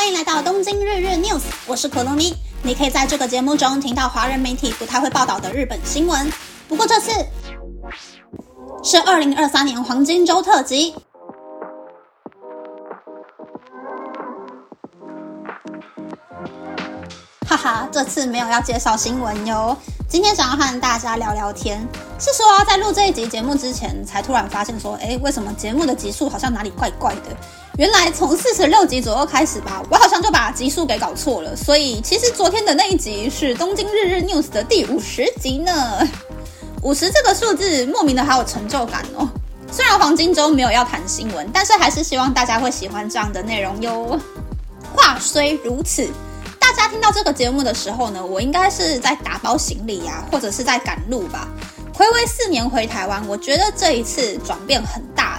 欢迎来到东京日日 news，我是可露咪。你可以在这个节目中听到华人媒体不太会报道的日本新闻，不过这次是二零二三年黄金周特辑。哈哈，这次没有要介绍新闻哟。今天想要和大家聊聊天，是说在录这一集节目之前，才突然发现说，哎，为什么节目的集数好像哪里怪怪的？原来从四十六集左右开始吧，我好像就把集数给搞错了。所以其实昨天的那一集是东京日日 news 的第五十集呢。五十这个数字莫名的好有成就感哦。虽然黄金周没有要谈新闻，但是还是希望大家会喜欢这样的内容哟。话虽如此。大家听到这个节目的时候呢，我应该是在打包行李呀，或者是在赶路吧。回违四年回台湾，我觉得这一次转变很大。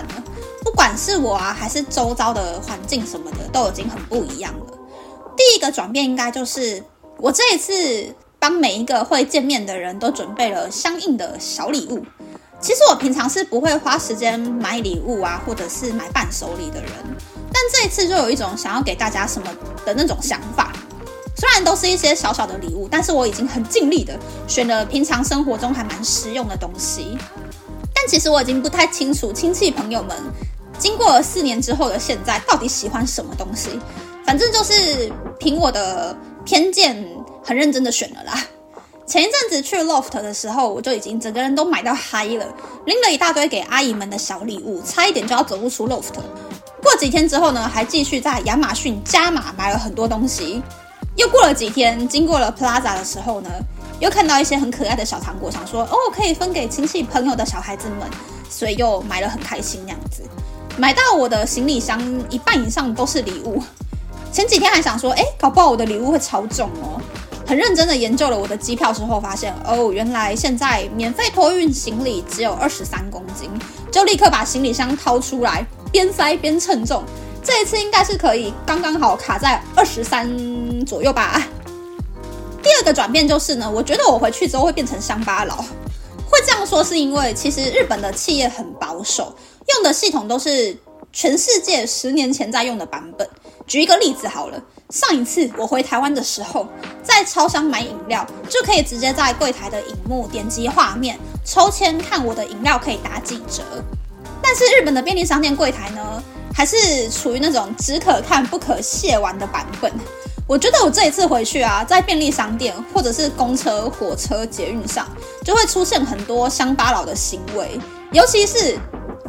不管是我啊，还是周遭的环境什么的，都已经很不一样了。第一个转变应该就是我这一次帮每一个会见面的人都准备了相应的小礼物。其实我平常是不会花时间买礼物啊，或者是买伴手礼的人，但这一次就有一种想要给大家什么的那种想法。虽然都是一些小小的礼物，但是我已经很尽力的选了平常生活中还蛮实用的东西。但其实我已经不太清楚亲戚朋友们经过了四年之后的现在到底喜欢什么东西。反正就是凭我的偏见，很认真的选了啦。前一阵子去 Loft 的时候，我就已经整个人都买到嗨了，拎了一大堆给阿姨们的小礼物，差一点就要走不出 Loft。过几天之后呢，还继续在亚马逊加码买了很多东西。又过了几天，经过了 Plaza 的时候呢，又看到一些很可爱的小糖果，想说哦，可以分给亲戚朋友的小孩子们，所以又买了很开心那样子。买到我的行李箱一半以上都是礼物。前几天还想说，哎，搞不好我的礼物会超重哦。很认真的研究了我的机票之后，发现哦，原来现在免费托运行李只有二十三公斤，就立刻把行李箱掏出来，边塞边称重。这一次应该是可以刚刚好卡在二十三左右吧。第二个转变就是呢，我觉得我回去之后会变成乡巴佬。会这样说是因为其实日本的企业很保守，用的系统都是全世界十年前在用的版本。举一个例子好了，上一次我回台湾的时候，在超商买饮料就可以直接在柜台的荧幕点击画面抽签，看我的饮料可以打几折。但是日本的便利商店柜台呢？还是处于那种只可看不可亵玩的版本。我觉得我这一次回去啊，在便利商店或者是公车、火车、捷运上，就会出现很多乡巴佬的行为。尤其是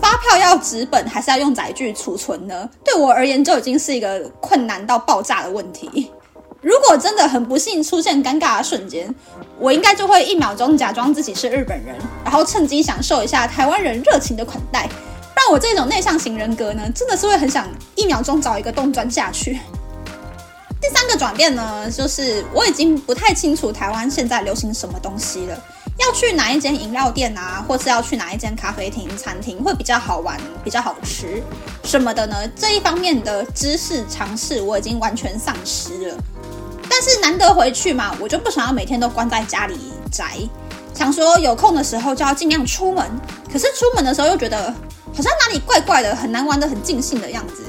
发票要纸本还是要用载具储存呢？对我而言就已经是一个困难到爆炸的问题。如果真的很不幸出现尴尬的瞬间，我应该就会一秒钟假装自己是日本人，然后趁机享受一下台湾人热情的款待。让我这种内向型人格呢，真的是会很想一秒钟找一个洞钻下去。第三个转变呢，就是我已经不太清楚台湾现在流行什么东西了。要去哪一间饮料店啊，或是要去哪一间咖啡厅、餐厅会比较好玩、比较好吃什么的呢？这一方面的知识尝试我已经完全丧失了。但是难得回去嘛，我就不想要每天都关在家里宅，想说有空的时候就要尽量出门。可是出门的时候又觉得。好像哪里怪怪的，很难玩的很尽兴的样子。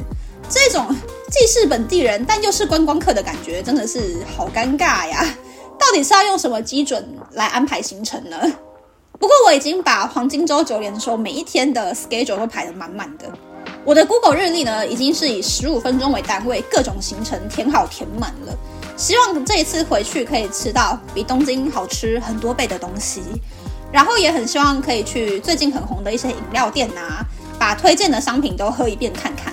这种既是本地人，但又是观光客的感觉，真的是好尴尬呀！到底是要用什么基准来安排行程呢？不过我已经把黄金周九连收每一天的 schedule 都排得满满的。我的 Google 日历呢，已经是以十五分钟为单位，各种行程填好填满了。希望这一次回去可以吃到比东京好吃很多倍的东西。然后也很希望可以去最近很红的一些饮料店呐，把推荐的商品都喝一遍看看。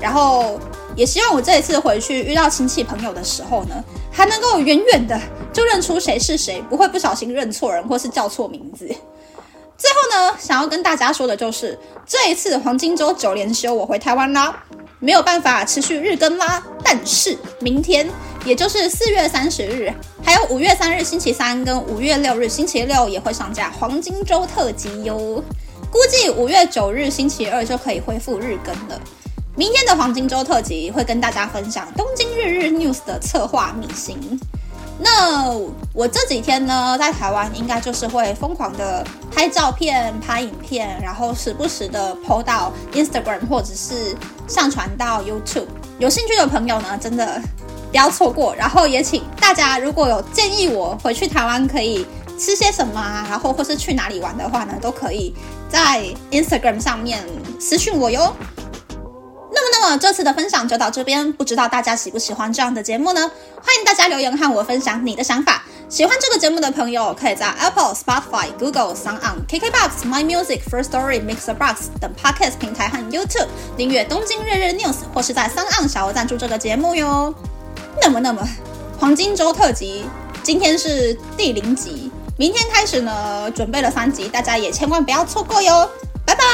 然后也希望我这一次回去遇到亲戚朋友的时候呢，还能够远远的就认出谁是谁，不会不小心认错人或是叫错名字。最后呢，想要跟大家说的就是，这一次黄金周九连休，我回台湾啦，没有办法持续日更啦。但是明天。也就是四月三十日，还有五月三日星期三跟五月六日星期六也会上架黄金周特辑哟。估计五月九日星期二就可以恢复日更了。明天的黄金周特辑会跟大家分享东京日日 news 的策划秘辛。那我这几天呢，在台湾应该就是会疯狂的拍照片、拍影片，然后时不时的 PO 到 Instagram 或者是上传到 YouTube。有兴趣的朋友呢，真的不要错过。然后也请大家如果有建议我回去台湾可以吃些什么啊，然后或是去哪里玩的话呢，都可以在 Instagram 上面私讯我哟。那么，这次的分享就到这边，不知道大家喜不喜欢这样的节目呢？欢迎大家留言和我分享你的想法。喜欢这个节目的朋友，可以在 Apple、Spotify、Google、s o n On、KKBox、My Music、First Story、Mixer Box 等 Podcast 平台和 YouTube 订阅《东京日日 News》，或是在 s o n On 小额赞助这个节目哟。那么，那么黄金周特辑今天是第零集，明天开始呢，准备了三集，大家也千万不要错过哟。拜拜。